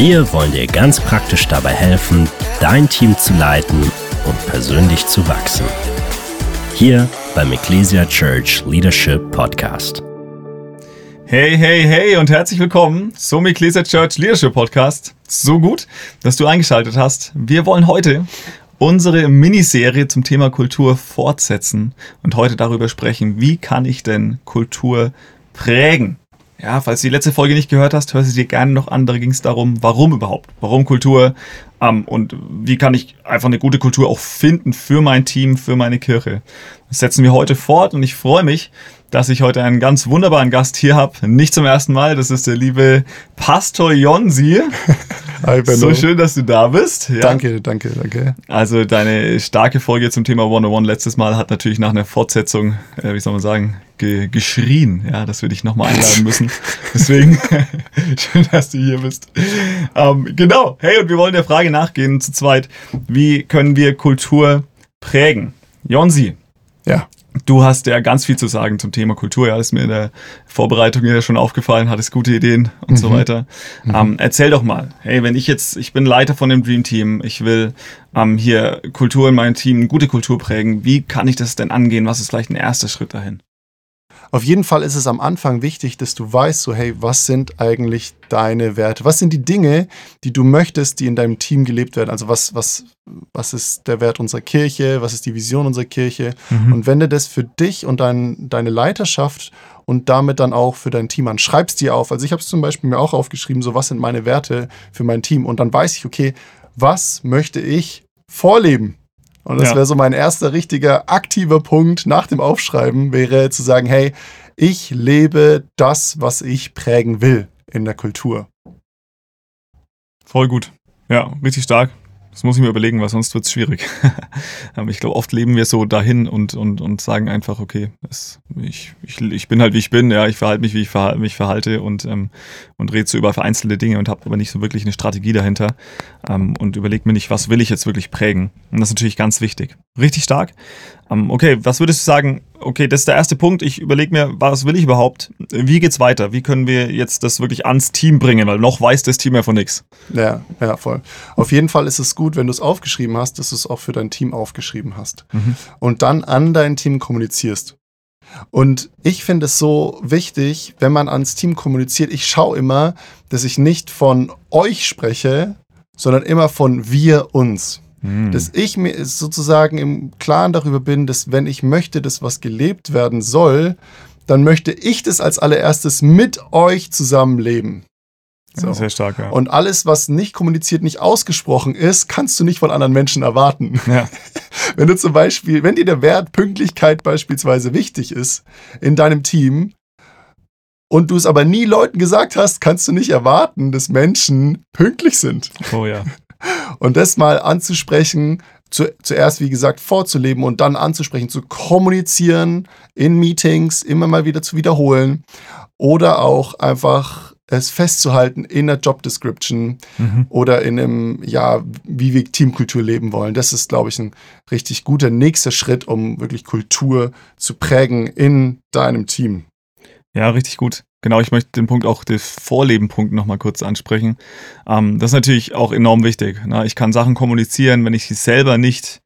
Wir wollen dir ganz praktisch dabei helfen, dein Team zu leiten und persönlich zu wachsen. Hier beim Ecclesia Church Leadership Podcast. Hey, hey, hey und herzlich willkommen zum Ecclesia Church Leadership Podcast. So gut, dass du eingeschaltet hast. Wir wollen heute unsere Miniserie zum Thema Kultur fortsetzen und heute darüber sprechen, wie kann ich denn Kultur prägen? Ja, falls du die letzte Folge nicht gehört hast, hör sie dir gerne noch an. Da ging es darum, warum überhaupt? Warum Kultur? Ähm, und wie kann ich einfach eine gute Kultur auch finden für mein Team, für meine Kirche? Das setzen wir heute fort und ich freue mich, dass ich heute einen ganz wunderbaren Gast hier habe. Nicht zum ersten Mal, das ist der liebe Pastor Jonsi. Hi, Benno. So schön, dass du da bist. Ja. Danke, danke, danke. Also deine starke Folge zum Thema 101 letztes Mal hat natürlich nach einer Fortsetzung, äh, wie soll man sagen, ge geschrien, ja, dass wir dich nochmal einladen müssen. Deswegen schön, dass du hier bist. Ähm, genau, hey, und wir wollen der Frage nachgehen zu zweit, wie können wir Kultur prägen? Jonsi. Ja. Du hast ja ganz viel zu sagen zum Thema Kultur. Ja, ist mir in der Vorbereitung ja schon aufgefallen, hattest gute Ideen und mhm. so weiter. Mhm. Ähm, erzähl doch mal. Hey, wenn ich jetzt, ich bin Leiter von dem Dream Team, ich will ähm, hier Kultur in meinem Team, gute Kultur prägen. Wie kann ich das denn angehen? Was ist vielleicht ein erster Schritt dahin? Auf jeden Fall ist es am Anfang wichtig, dass du weißt, so hey, was sind eigentlich deine Werte? Was sind die Dinge, die du möchtest, die in deinem Team gelebt werden? Also was, was, was ist der Wert unserer Kirche? Was ist die Vision unserer Kirche? Mhm. Und wende das für dich und dein, deine Leiterschaft und damit dann auch für dein Team an. Schreib es dir auf. Also ich habe es zum Beispiel mir auch aufgeschrieben, so was sind meine Werte für mein Team? Und dann weiß ich, okay, was möchte ich vorleben? Und das ja. wäre so mein erster richtiger aktiver Punkt nach dem Aufschreiben, wäre zu sagen, hey, ich lebe das, was ich prägen will in der Kultur. Voll gut. Ja, richtig stark. Das muss ich mir überlegen, weil sonst wird es schwierig. ich glaube, oft leben wir so dahin und, und, und sagen einfach, okay, es, ich, ich, ich bin halt wie ich bin, ja, ich verhalte mich, wie ich verhalte, mich verhalte und, ähm, und rede so über vereinzelte Dinge und habe aber nicht so wirklich eine Strategie dahinter ähm, und überlege mir nicht, was will ich jetzt wirklich prägen. Und das ist natürlich ganz wichtig. Richtig stark. Ähm, okay, was würdest du sagen, okay, das ist der erste Punkt. Ich überlege mir, was will ich überhaupt? Wie geht's weiter? Wie können wir jetzt das wirklich ans Team bringen? Weil noch weiß das Team ja von nichts. Ja, ja, voll. Auf jeden Fall ist es gut, wenn du es aufgeschrieben hast, dass du es auch für dein Team aufgeschrieben hast. Mhm. Und dann an dein Team kommunizierst. Und ich finde es so wichtig, wenn man ans Team kommuniziert. Ich schaue immer, dass ich nicht von euch spreche, sondern immer von wir uns. Hm. Dass ich mir sozusagen im Klaren darüber bin, dass wenn ich möchte, dass was gelebt werden soll, dann möchte ich das als allererstes mit euch zusammenleben. So. Sehr stark, ja. Und alles, was nicht kommuniziert, nicht ausgesprochen ist, kannst du nicht von anderen Menschen erwarten. Ja. Wenn du zum Beispiel, wenn dir der Wert Pünktlichkeit beispielsweise wichtig ist in deinem Team und du es aber nie Leuten gesagt hast, kannst du nicht erwarten, dass Menschen pünktlich sind. Oh ja. Und das mal anzusprechen, zu, zuerst, wie gesagt, vorzuleben und dann anzusprechen, zu kommunizieren in Meetings, immer mal wieder zu wiederholen oder auch einfach es festzuhalten in der Job Description mhm. oder in einem, ja, wie wir Teamkultur leben wollen. Das ist, glaube ich, ein richtig guter nächster Schritt, um wirklich Kultur zu prägen in deinem Team. Ja, richtig gut. Genau, ich möchte den Punkt auch, den Vorleben-Punkt nochmal kurz ansprechen. Ähm, das ist natürlich auch enorm wichtig. Ne? Ich kann Sachen kommunizieren, wenn ich sie selber nicht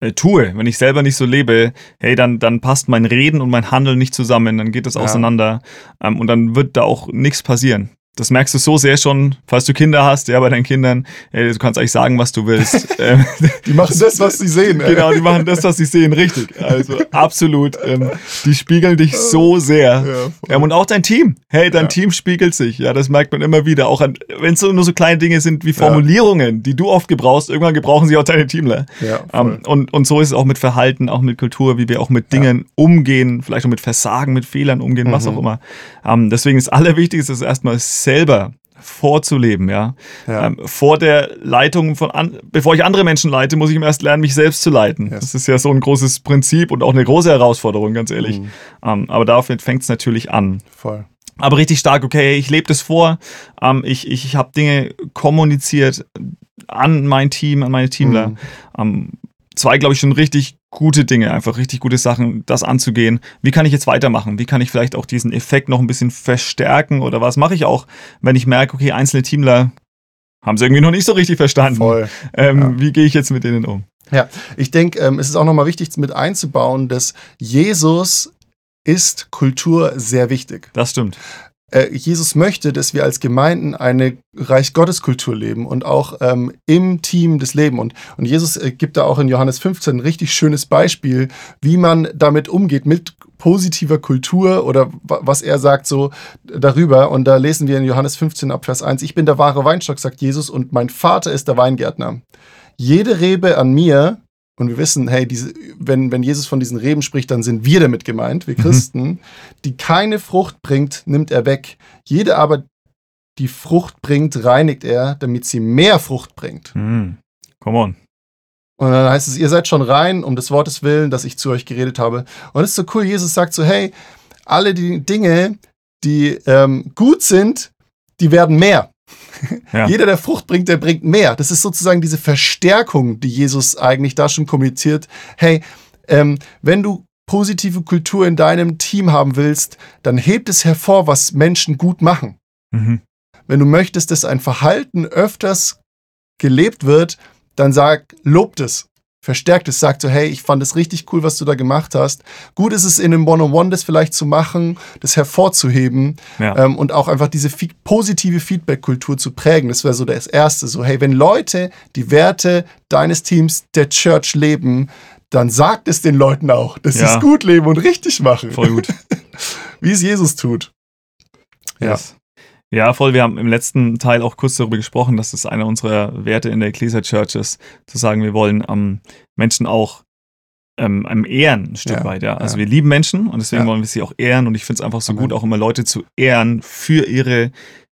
äh, tue, wenn ich selber nicht so lebe, hey, dann, dann passt mein Reden und mein Handeln nicht zusammen, dann geht das ja. auseinander ähm, und dann wird da auch nichts passieren das merkst du so sehr schon, falls du Kinder hast, ja, bei deinen Kindern, ey, du kannst eigentlich sagen, was du willst. Ähm, die machen das, was sie sehen. Genau, die machen das, was sie sehen, richtig. Also absolut. Ähm, die spiegeln dich so sehr. Ja, ähm, und auch dein Team. Hey, dein ja. Team spiegelt sich. Ja, das merkt man immer wieder. Auch wenn es nur so kleine Dinge sind wie Formulierungen, ja. die du oft gebrauchst, irgendwann gebrauchen sie auch deine Teamler. Ja, ähm, und, und so ist es auch mit Verhalten, auch mit Kultur, wie wir auch mit Dingen umgehen, vielleicht auch mit Versagen, mit Fehlern umgehen, mhm. was auch immer. Ähm, deswegen ist das Allerwichtigste, ist erstmal selber vorzuleben, ja. ja. Ähm, vor der Leitung von, an, bevor ich andere Menschen leite, muss ich erst lernen, mich selbst zu leiten. Yes. Das ist ja so ein großes Prinzip und auch eine große Herausforderung, ganz ehrlich. Mhm. Ähm, aber dafür fängt es natürlich an. Voll. Aber richtig stark, okay, ich lebe das vor, ähm, ich, ich, ich habe Dinge kommuniziert an mein Team, an meine Teamler. Mhm. Zwei, glaube ich, schon richtig gute Dinge, einfach richtig gute Sachen, das anzugehen. Wie kann ich jetzt weitermachen? Wie kann ich vielleicht auch diesen Effekt noch ein bisschen verstärken? Oder was mache ich auch, wenn ich merke, okay, einzelne Teamler haben sie irgendwie noch nicht so richtig verstanden. Voll. Ähm, ja. Wie gehe ich jetzt mit denen um? Ja, ich denke, ähm, es ist auch nochmal wichtig mit einzubauen, dass Jesus ist Kultur sehr wichtig. Das stimmt. Äh, Jesus möchte, dass wir als Gemeinden eine Reich Gottes Kultur leben und auch ähm, im Team das Leben. Und, und Jesus äh, gibt da auch in Johannes 15 ein richtig schönes Beispiel, wie man damit umgeht, mit positiver Kultur oder was er sagt so darüber. Und da lesen wir in Johannes 15 ab Vers 1, ich bin der wahre Weinstock, sagt Jesus, und mein Vater ist der Weingärtner. Jede Rebe an mir, und wir wissen, hey, diese, wenn, wenn Jesus von diesen Reben spricht, dann sind wir damit gemeint, wir mhm. Christen, mhm. die keine Frucht bringt, nimmt er weg. Jede aber, die Frucht bringt, reinigt er, damit sie mehr Frucht bringt. Mhm. Come on. Und dann heißt es, ihr seid schon rein, um des Wortes willen, dass ich zu euch geredet habe. Und es ist so cool, Jesus sagt so, hey, alle die Dinge, die ähm, gut sind, die werden mehr. Ja. Jeder, der Frucht bringt, der bringt mehr. Das ist sozusagen diese Verstärkung, die Jesus eigentlich da schon kommuniziert. Hey, ähm, wenn du positive Kultur in deinem Team haben willst, dann hebt es hervor, was Menschen gut machen. Mhm. Wenn du möchtest, dass ein Verhalten öfters gelebt wird, dann sag, lobt es verstärkt es, sagt so, hey, ich fand es richtig cool, was du da gemacht hast. Gut ist es in einem One-on-One das vielleicht zu machen, das hervorzuheben ja. ähm, und auch einfach diese positive Feedback-Kultur zu prägen. Das wäre so das Erste. So, hey, wenn Leute die Werte deines Teams, der Church leben, dann sagt es den Leuten auch, dass ja. sie es gut leben und richtig machen. Voll gut. Wie es Jesus tut. Yes. Ja. Ja, voll. Wir haben im letzten Teil auch kurz darüber gesprochen, dass das einer unserer Werte in der Ecclesia Church ist, zu sagen, wir wollen ähm, Menschen auch ähm, ehren, ein Stück ja, weit, ja. Also ja. wir lieben Menschen und deswegen ja. wollen wir sie auch ehren und ich finde es einfach so Amen. gut, auch immer Leute zu ehren für ihre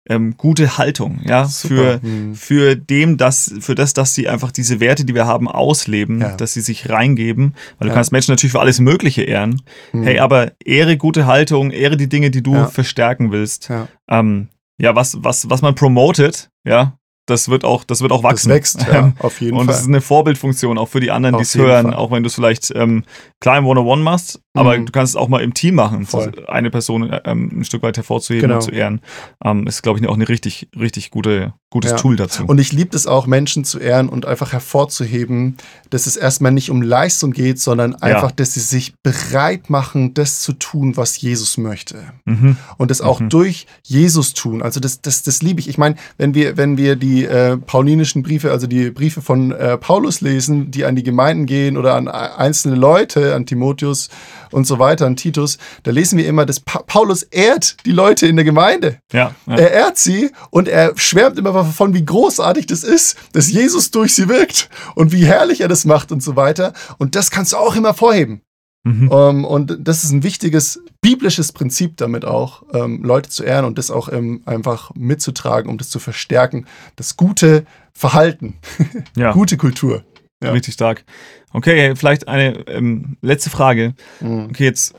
ähm, gute Haltung, ja, Super. für, mhm. für dem, dass, für das, dass sie einfach diese Werte, die wir haben, ausleben, ja. dass sie sich reingeben, weil ja. du kannst Menschen natürlich für alles Mögliche ehren. Mhm. Hey, aber ehre gute Haltung, ehre die Dinge, die du ja. verstärken willst. Ähm, ja, was, was, was man promotet, ja, das wird auch, das wird auch wachsen. Das wächst, ja, auf jeden und Fall. Und das ist eine Vorbildfunktion auch für die anderen, die es hören, Fall. auch wenn du es vielleicht ähm, klar im One-on-One machst, aber mhm. du kannst es auch mal im Team machen, eine Person ähm, ein Stück weit hervorzuheben genau. und zu ehren. Ähm, ist, glaube ich, auch eine richtig, richtig gute, gutes ja. Tool dazu. Und ich liebe es auch, Menschen zu ehren und einfach hervorzuheben, dass es erstmal nicht um Leistung geht, sondern einfach, ja. dass sie sich bereit machen, das zu tun, was Jesus möchte. Mhm. Und das auch mhm. durch Jesus tun. Also das, das, das liebe ich. Ich meine, wenn wir, wenn wir die die äh, paulinischen Briefe, also die Briefe von äh, Paulus lesen, die an die Gemeinden gehen oder an einzelne Leute, an Timotheus und so weiter, an Titus, da lesen wir immer, dass pa Paulus ehrt die Leute in der Gemeinde. Ja, ja. Er ehrt sie und er schwärmt immer davon, wie großartig das ist, dass Jesus durch sie wirkt und wie herrlich er das macht und so weiter. Und das kannst du auch immer vorheben. Mhm. Um, ähm, und das ist ein wichtiges biblisches Prinzip damit auch, ähm, Leute zu ehren und das auch ähm, einfach mitzutragen, um das zu verstärken. Das gute Verhalten, ja. gute Kultur. Ja. Richtig stark. Okay, vielleicht eine ähm, letzte Frage. Mhm. Okay, jetzt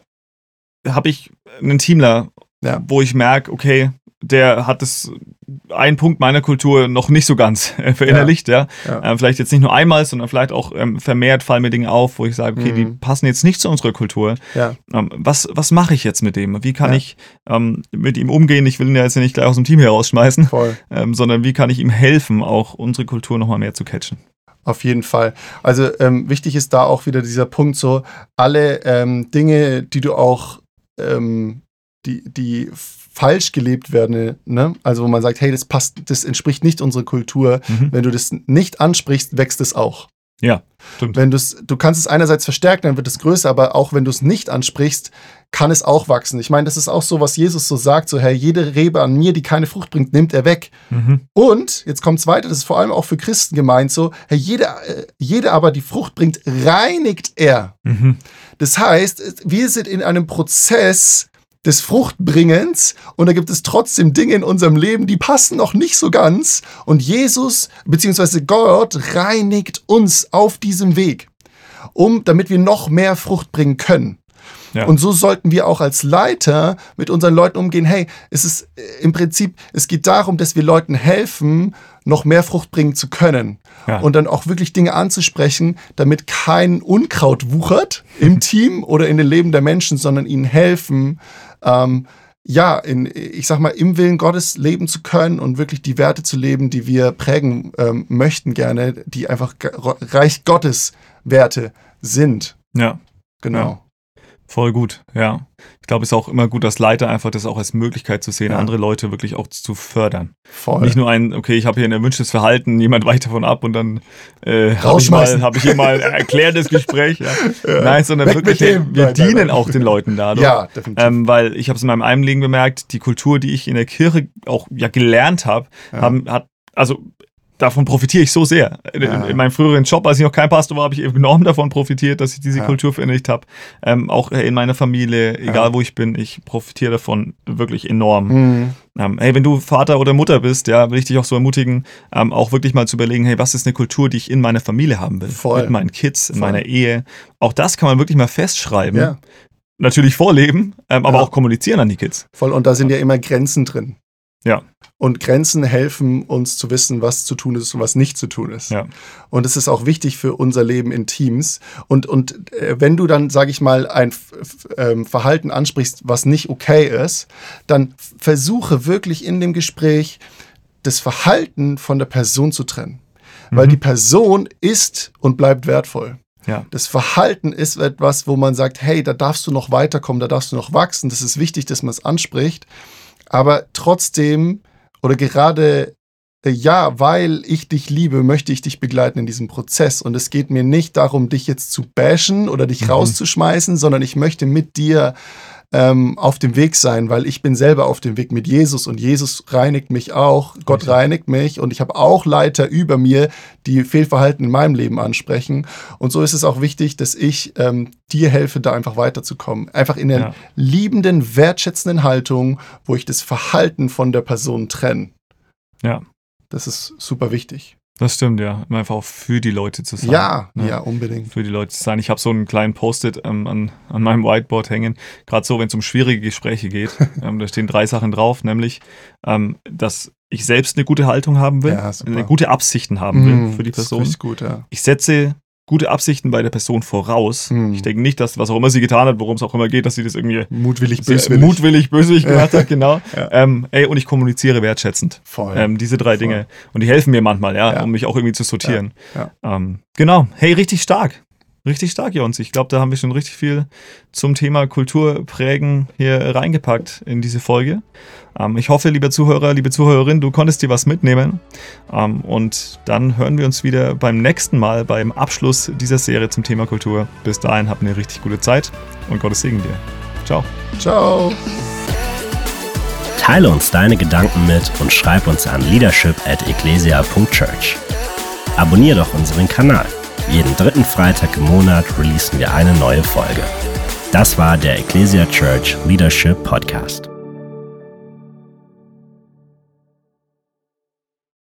habe ich einen Teamler, ja. wo ich merke, okay, der hat es einen Punkt meiner Kultur noch nicht so ganz äh, verinnerlicht, ja. ja. ja. Ähm, vielleicht jetzt nicht nur einmal, sondern vielleicht auch ähm, vermehrt fallen mir Dinge auf, wo ich sage, okay, mhm. die passen jetzt nicht zu unserer Kultur. Ja. Ähm, was was mache ich jetzt mit dem? Wie kann ich ähm, mit ihm umgehen? Ich will ihn ja jetzt nicht gleich aus dem Team herausschmeißen, ähm, sondern wie kann ich ihm helfen, auch unsere Kultur nochmal mehr zu catchen? Auf jeden Fall. Also ähm, wichtig ist da auch wieder dieser Punkt, so alle Dinge, die du auch die, die falsch gelebt werden, ne? Also wo man sagt, hey, das passt, das entspricht nicht unserer Kultur. Mhm. Wenn du das nicht ansprichst, wächst es auch. Ja, stimmt. Wenn du's, du kannst es einerseits verstärken, dann wird es größer, aber auch wenn du es nicht ansprichst, kann es auch wachsen. Ich meine, das ist auch so, was Jesus so sagt, so, hey, jede Rebe an mir, die keine Frucht bringt, nimmt er weg. Mhm. Und, jetzt kommt es weiter, das ist vor allem auch für Christen gemeint, so, hey, jede, äh, jede aber die Frucht bringt, reinigt er. Mhm. Das heißt, wir sind in einem Prozess, des Fruchtbringens und da gibt es trotzdem Dinge in unserem Leben, die passen noch nicht so ganz und Jesus bzw. Gott reinigt uns auf diesem Weg, um damit wir noch mehr Frucht bringen können. Ja. Und so sollten wir auch als Leiter mit unseren Leuten umgehen. Hey, es ist äh, im Prinzip, es geht darum, dass wir Leuten helfen, noch mehr Frucht bringen zu können. Ja. Und dann auch wirklich Dinge anzusprechen, damit kein Unkraut wuchert im Team oder in den Leben der Menschen, sondern ihnen helfen, ähm, ja, in, ich sag mal, im Willen Gottes leben zu können und wirklich die Werte zu leben, die wir prägen ähm, möchten gerne, die einfach Reich Gottes Werte sind. Ja. Genau. Ja. Voll gut, ja. Ich glaube, es ist auch immer gut, als Leiter einfach das auch als Möglichkeit zu sehen, ja. andere Leute wirklich auch zu fördern. Voll. Nicht nur ein, okay, ich habe hier ein erwünschtes Verhalten, jemand weicht davon ab und dann äh, habe ich, mal, hab ich hier mal ein erklärendes Gespräch. Ja. Ja. Nein, sondern Weg wirklich, wir nein, dienen nein, nein. auch den Leuten dadurch. Ja, definitiv. Ähm, weil ich habe es in meinem Einlegen bemerkt, die Kultur, die ich in der Kirche auch ja gelernt habe, haben, hat also davon profitiere ich so sehr. In, ja. in, meinem früheren Job, als ich noch kein Pastor war, habe ich enorm davon profitiert, dass ich diese ja. Kultur verinnerlicht habe. Ähm, auch in meiner Familie, egal ja. wo ich bin, ich profitiere davon wirklich enorm. Mhm. Ähm, hey, wenn du Vater oder Mutter bist, ja, will ich dich auch so ermutigen, ähm, auch wirklich mal zu überlegen, hey, was ist eine Kultur, die ich in meiner Familie haben will? Voll. Mit meinen Kids, in Voll. meiner Ehe. Auch das kann man wirklich mal festschreiben. Ja. Natürlich vorleben, ähm, aber auch kommunizieren an die Kids. Voll, und da sind ja immer Grenzen drin. Ja. Und Grenzen helfen uns zu wissen, was zu tun ist und was nicht zu tun ist. Ja. Und es ist auch wichtig für unser Leben in Teams. Und, und äh, wenn du dann, sage ich mal, ein ähm, Verhalten ansprichst, was nicht okay ist, dann versuche wirklich in dem Gespräch das Verhalten von der Person zu trennen. Mhm. Weil die Person ist und bleibt wertvoll. Ja. Das Verhalten ist etwas, wo man sagt, hey, da darfst du noch weiterkommen, da darfst du noch wachsen. Das ist wichtig, dass man es anspricht. Aber trotzdem oder gerade äh, ja, weil ich dich liebe, möchte ich dich begleiten in diesem Prozess. Und es geht mir nicht darum, dich jetzt zu bashen oder dich mhm. rauszuschmeißen, sondern ich möchte mit dir ähm, auf dem Weg sein, weil ich bin selber auf dem Weg mit Jesus und Jesus reinigt mich auch, Gott reinigt mich und ich habe auch Leiter über mir, die Fehlverhalten in meinem Leben ansprechen. Und so ist es auch wichtig, dass ich ähm, dir helfe, da einfach weiterzukommen. Einfach in der ja. liebenden, wertschätzenden Haltung, wo ich das Verhalten von der Person trenne. Ja. Das ist super wichtig. Das stimmt, ja. Um einfach auch für die Leute zu sein. Ja, ne? ja, unbedingt. Für die Leute zu sein. Ich habe so einen kleinen Post-it ähm, an, an meinem Whiteboard hängen. Gerade so, wenn es um schwierige Gespräche geht. ähm, da stehen drei Sachen drauf, nämlich, ähm, dass ich selbst eine gute Haltung haben will, ja, eine gute Absichten haben will mm, für die Person. Das ist gut, ja. Ich setze gute Absichten bei der Person voraus. Hm. Ich denke nicht, dass was auch immer sie getan hat, worum es auch immer geht, dass sie das irgendwie mutwillig böswillig, mutwillig, böswillig gemacht hat, genau. ja. ähm, ey, und ich kommuniziere wertschätzend. Voll. Ähm, diese drei Voll. Dinge. Und die helfen mir manchmal, ja, ja. um mich auch irgendwie zu sortieren. Ja. Ähm, genau. Hey, richtig stark. Richtig stark, Jons. Ich glaube, da haben wir schon richtig viel zum Thema Kulturprägen hier reingepackt in diese Folge. Ähm, ich hoffe, lieber Zuhörer, liebe Zuhörerin, du konntest dir was mitnehmen. Ähm, und dann hören wir uns wieder beim nächsten Mal beim Abschluss dieser Serie zum Thema Kultur. Bis dahin, habt eine richtig gute Zeit und Gottes Segen dir. Ciao. Ciao. Teile uns deine Gedanken mit und schreib uns an leadership at ecclesia.church. Abonnier doch unseren Kanal. Jeden dritten Freitag im Monat releasen wir eine neue Folge. Das war der Ecclesia Church Leadership Podcast.